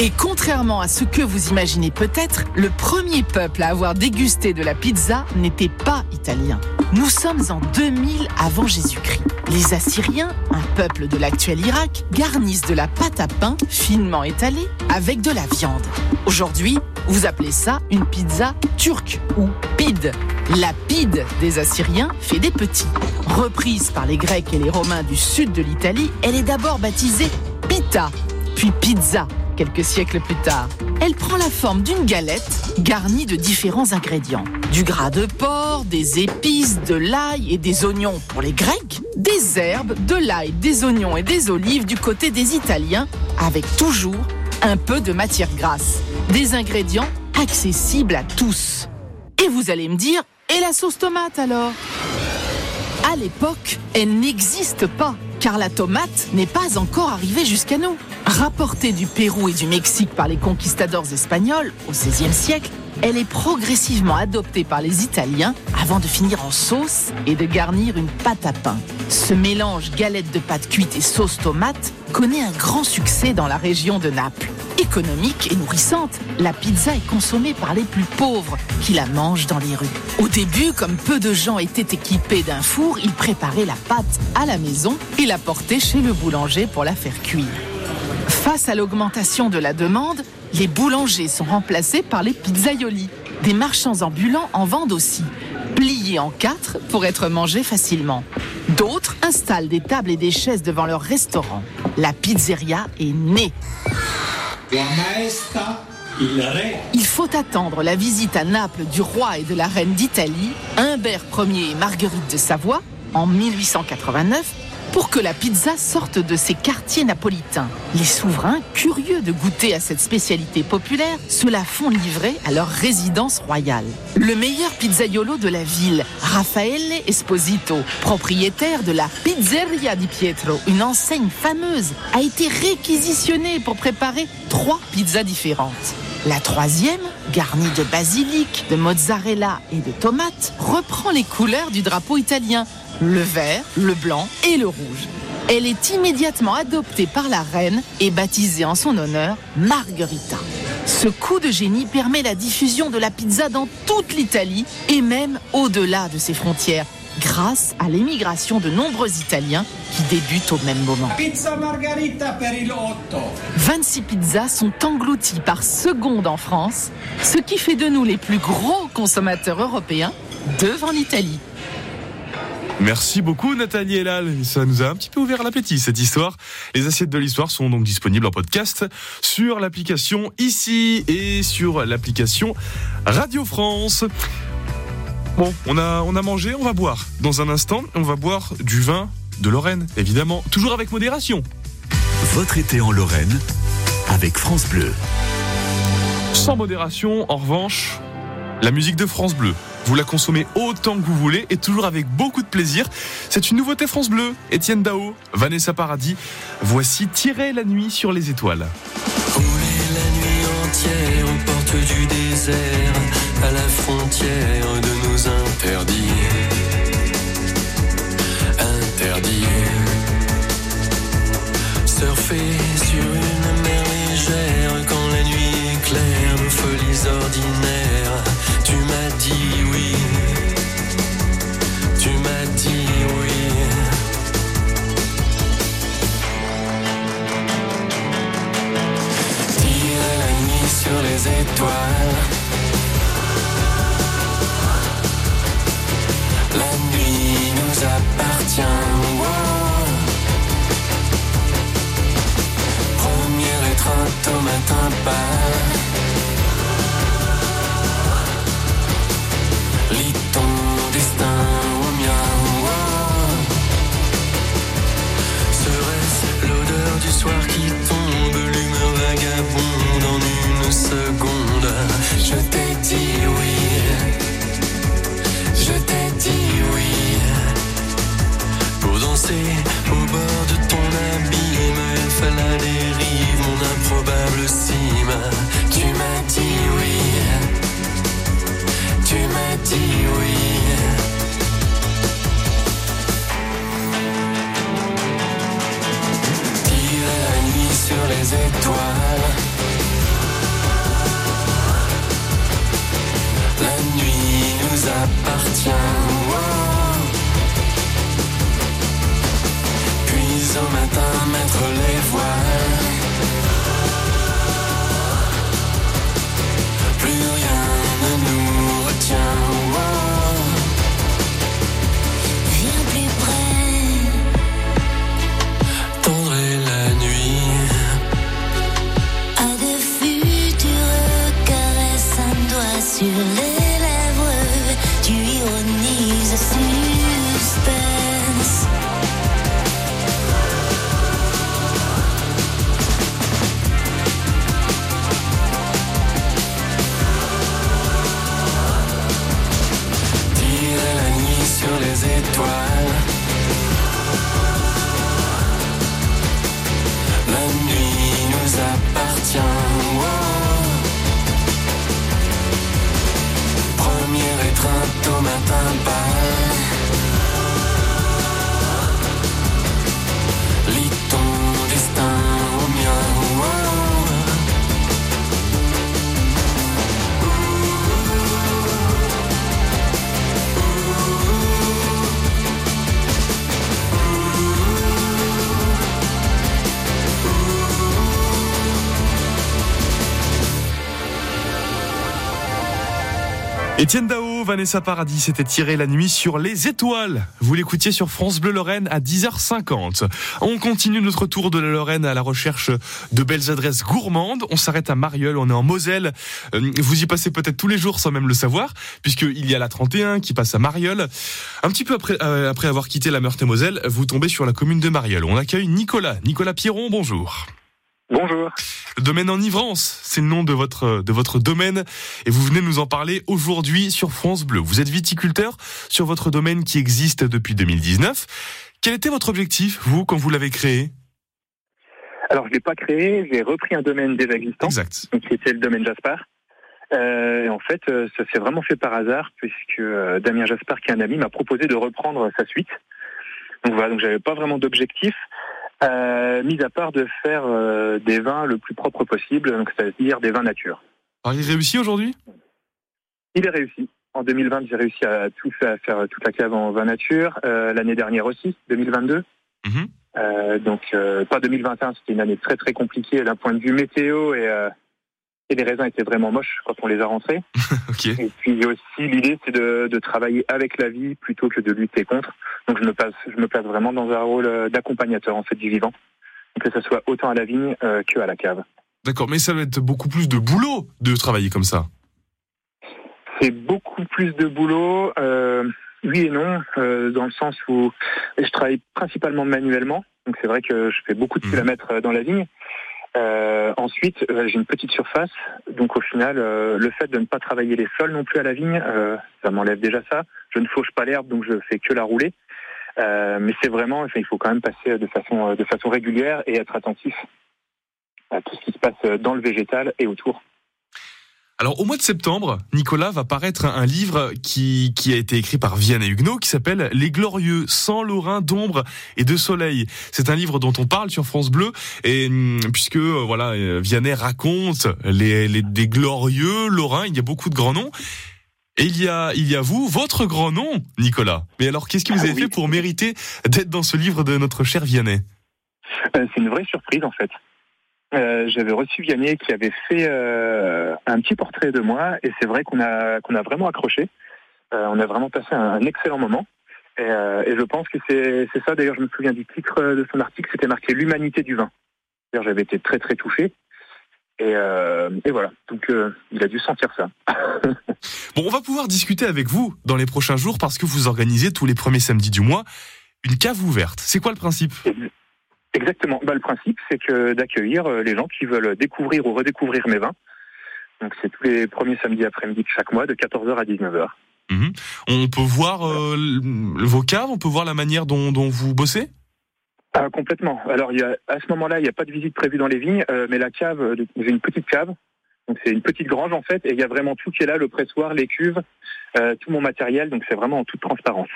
Et contrairement à ce que vous imaginez peut-être, le premier peuple à avoir dégusté de la pizza n'était pas italien. Nous sommes en 2000 avant Jésus-Christ. Les Assyriens, un peuple de l'actuel Irak, garnissent de la pâte à pain finement étalée avec de la viande. Aujourd'hui, vous appelez ça une pizza turque ou pide. La pide des Assyriens fait des petits. Reprise par les Grecs et les Romains du sud de l'Italie, elle est d'abord baptisée pita, puis pizza quelques siècles plus tard. Elle prend la forme d'une galette garnie de différents ingrédients. Du gras de porc, des épices, de l'ail et des oignons pour les Grecs, des herbes, de l'ail, des oignons et des olives du côté des Italiens, avec toujours un peu de matière grasse. Des ingrédients accessibles à tous. Et vous allez me dire, et la sauce tomate alors? À l'époque, elle n'existe pas, car la tomate n'est pas encore arrivée jusqu'à nous. Rapportée du Pérou et du Mexique par les conquistadors espagnols au XVIe siècle, elle est progressivement adoptée par les Italiens avant de finir en sauce et de garnir une pâte à pain. Ce mélange galette de pâte cuite et sauce tomate connaît un grand succès dans la région de Naples. Économique et nourrissante, la pizza est consommée par les plus pauvres qui la mangent dans les rues. Au début, comme peu de gens étaient équipés d'un four, ils préparaient la pâte à la maison et la portaient chez le boulanger pour la faire cuire. Face à l'augmentation de la demande, les boulangers sont remplacés par les pizzaioli. Des marchands ambulants en vendent aussi, pliés en quatre pour être mangés facilement. D'autres installent des tables et des chaises devant leur restaurant. La pizzeria est née. Il faut attendre la visite à Naples du roi et de la reine d'Italie, Humbert Ier et Marguerite de Savoie, en 1889, pour que la pizza sorte de ses quartiers napolitains. Les souverains, curieux de goûter à cette spécialité populaire, se la font livrer à leur résidence royale. Le meilleur pizzaiolo de la ville, Raffaele Esposito, propriétaire de la Pizzeria di Pietro, une enseigne fameuse, a été réquisitionné pour préparer trois pizzas différentes. La troisième, garnie de basilic, de mozzarella et de tomates, reprend les couleurs du drapeau italien, le vert, le blanc et le rouge. Elle est immédiatement adoptée par la reine et baptisée en son honneur Margherita. Ce coup de génie permet la diffusion de la pizza dans toute l'Italie et même au-delà de ses frontières, grâce à l'émigration de nombreux Italiens qui débutent au même moment. Pizza margarita per il otto. 26 pizzas sont englouties par seconde en France, ce qui fait de nous les plus gros consommateurs européens devant l'Italie. Merci beaucoup Nathalie Elal. Ça nous a un petit peu ouvert l'appétit cette histoire. Les assiettes de l'histoire sont donc disponibles en podcast sur l'application ici et sur l'application Radio France. Bon, on a, on a mangé, on va boire. Dans un instant, on va boire du vin de Lorraine, évidemment, toujours avec modération. Votre été en Lorraine avec France Bleu. Sans modération, en revanche, la musique de France Bleu. Vous la consommez autant que vous voulez et toujours avec beaucoup de plaisir. C'est une nouveauté France Bleu. Étienne Dao, Vanessa Paradis. Voici Tirer la nuit sur les étoiles. Puis au Étienne Dao, Vanessa Paradis s'était tiré la nuit sur les étoiles. Vous l'écoutiez sur France Bleu Lorraine à 10h50. On continue notre tour de la Lorraine à la recherche de belles adresses gourmandes. On s'arrête à Marieul, on est en Moselle. Euh, Vous y passez peut-être tous les jours sans même le savoir, puisqu'il y a la 31 qui passe à Marieul. Un petit peu après, euh, après avoir quitté la Meurthe-et-Moselle, vous tombez sur la commune de Marieul. On accueille Nicolas. Nicolas Pierron, bonjour. Bonjour. Domaine Enivrance, c'est le nom de votre de votre domaine et vous venez nous en parler aujourd'hui sur France Bleu. Vous êtes viticulteur sur votre domaine qui existe depuis 2019. Quel était votre objectif vous quand vous l'avez créé? Alors, je l'ai pas créé, j'ai repris un domaine déjà existant, Exact. donc qui était le domaine Jaspar. Euh, et en fait, euh, ça s'est vraiment fait par hasard, puisque euh, Damien Jaspar, qui est un ami, m'a proposé de reprendre sa suite. Donc voilà, donc j'avais pas vraiment d'objectif, euh, mis à part de faire euh, des vins le plus propre possible, donc c'est-à-dire des vins nature. Alors, il réussit aujourd'hui? Il est réussi. En 2020, j'ai réussi à tout faire, à faire toute la cave en vin nature. Euh, L'année dernière aussi, 2022. Mhm. Euh, donc euh, pas 2021, c'était une année très très compliquée d'un point de vue météo et, euh, et les raisins étaient vraiment moches quand on les a rentrés. [laughs] Ok. Et puis aussi l'idée c'est de, de travailler avec la vie plutôt que de lutter contre. Donc je me place, je me place vraiment dans un rôle euh, d'accompagnateur en fait du vivant, que ce soit autant à la vigne euh, que à la cave. D'accord, mais ça va être beaucoup plus de boulot de travailler comme ça. C'est beaucoup plus de boulot, euh, oui et non, euh, dans le sens où je travaille principalement manuellement, donc c'est vrai que je fais beaucoup de Mhm. kilomètres euh, dans la vigne. Euh, ensuite, euh, j'ai une petite surface, donc au final, euh, le fait de ne pas travailler les sols non plus à la vigne, euh, ça m'enlève déjà ça. Je ne fauche pas l'herbe, donc je fais que la rouler. Euh, mais c'est vraiment, enfin, il faut quand même passer de façon, de façon régulière et être attentif à tout ce qui se passe dans le végétal et autour. Alors, au mois de septembre, Nicolas va paraître un livre qui, qui a été écrit par Vianney Huguenot qui s'appelle Les Glorieux, sans Lorrain d'ombre et de soleil. C'est un livre dont on parle sur France Bleu et hum, puisque euh, voilà, euh, Vianney raconte les, les des glorieux Lorrains, il y a beaucoup de grands noms. Et il y a, il y a vous, votre grand nom, Nicolas. Mais alors, qu'est-ce que vous Ah avez oui. fait pour mériter d'être dans ce livre de notre cher Vianney? Euh, c'est une vraie surprise en fait. Euh, J'avais reçu Vianney qui avait fait euh, un petit portrait de moi et c'est vrai qu'on a qu'on a vraiment accroché. Euh, on a vraiment passé un, un excellent moment. Et, et je pense que c'est c'est ça. D'ailleurs, je me souviens du titre de son article. C'était marqué l'humanité du vin. D'ailleurs, j'avais été très très touché. Et, euh, et voilà. Donc, euh, il a dû sentir ça. [laughs] Bon, on va pouvoir discuter avec vous dans les prochains jours parce que vous organisez tous les premiers samedis du mois une cave ouverte. C'est quoi le principe? Exactement. Bah, le principe, c'est que d'accueillir euh, les gens qui veulent découvrir ou redécouvrir mes vins. Donc, c'est tous les premiers samedis après-midi de chaque mois, de 14h à 19h. Mhm. On peut voir euh, vos caves, on peut voir la manière dont, dont vous bossez? Ah, complètement. Alors, il y a, à ce moment-là, il n'y a pas de visite prévue dans les vignes, euh, mais la cave, j'ai une petite cave. Donc, c'est une petite grange, en fait, et il y a vraiment tout qui est là, le pressoir, les cuves, euh, tout mon matériel. Donc, c'est vraiment en toute transparence.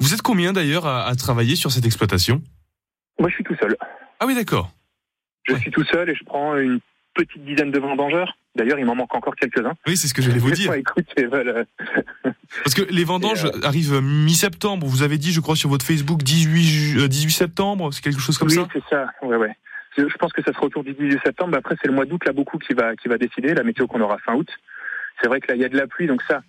Vous êtes combien d'ailleurs à, à travailler sur cette exploitation? Moi, je suis tout seul. Ah oui, d'accord. Je Ouais. suis tout seul et je prends une petite dizaine de vendangeurs. D'ailleurs, il m'en manque encore quelques-uns. Oui, c'est ce que j'allais vous dire. [laughs] écoute, euh, Parce que les vendanges Et, arrivent mi-septembre. Vous avez dit, je crois, sur votre Facebook 18, ju- euh, 18 septembre. C'est quelque chose comme oui, ça c'est ça. Ouais, ouais. Je je pense que ça sera autour du 18 septembre. Après, c'est le mois d'août, là, beaucoup qui va, qui va décider. La météo qu'on aura fin août. C'est vrai que là, il y a de la pluie, donc ça,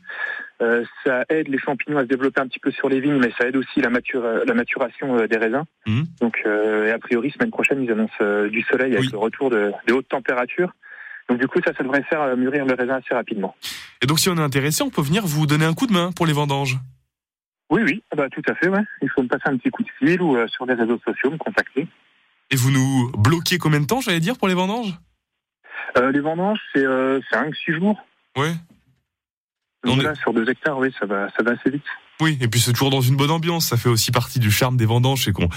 euh, ça aide les champignons à se développer un petit peu sur les vignes, mais ça aide aussi la, mature, la maturation euh, des raisins. Mhm. Donc, euh, et a priori, semaine prochaine, ils annoncent euh, du soleil avec Oui. le retour de, de hautes températures. Donc, du coup, ça, ça devrait faire euh, mûrir le raisin assez rapidement. Et donc, si on est intéressé, on peut venir vous donner un coup de main pour les vendanges. Oui, oui, bah, tout à fait, ouais. Il faut me passer un petit coup de fil ou euh, sur les réseaux sociaux, me contacter. Et vous nous bloquez combien de temps, j'allais dire, pour les vendanges? Euh, les vendanges, c'est euh, 5-6 jours. Ouais. Donc là, sur deux hectares, oui, ça va, ça va assez vite. Oui, et puis c'est toujours dans une bonne ambiance. Ça fait aussi partie du charme des vendanges, c'est qu'on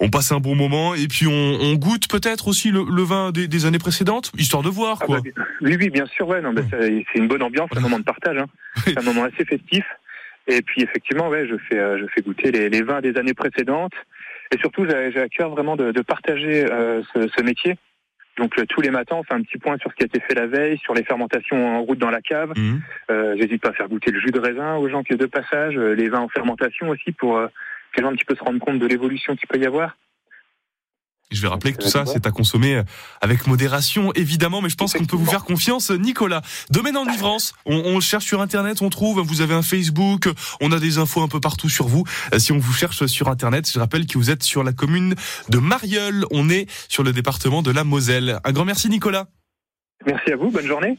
on passe un bon moment et puis on, on goûte peut-être aussi le, le vin des, des années précédentes, histoire de voir Ah bah, oui, oui, bien sûr, ouais, non, bah, c'est une bonne ambiance, un moment de partage. Hein. [laughs] C'est un moment assez festif. Et puis effectivement, ouais, je fais, euh, je fais goûter les, les vins des années précédentes. Et surtout, j'ai j'ai à cœur vraiment de, de partager euh, ce, ce métier. Donc euh, tous les matins, on fait un petit point sur ce qui a été fait la veille, sur les fermentations en route dans la cave. Mhm. Euh, J'hésite pas à faire goûter le jus de raisin aux gens qui est de passage, euh, les vins en fermentation aussi pour euh, que les gens un petit peu se rendent compte de l'évolution qu'il peut y avoir. Je vais rappeler que tout Euh, ça, c'est à consommer avec modération, évidemment, mais je pense qu'on peut vous faire confiance. Nicolas, domaine enivrance, on, on le cherche sur Internet, on trouve, vous avez un Facebook, on a des infos un peu partout sur vous. Euh, Si on vous cherche sur Internet, je rappelle que vous êtes sur la commune de Marieul, on est sur le département de la Moselle. Un grand merci Nicolas. Merci à vous, bonne journée.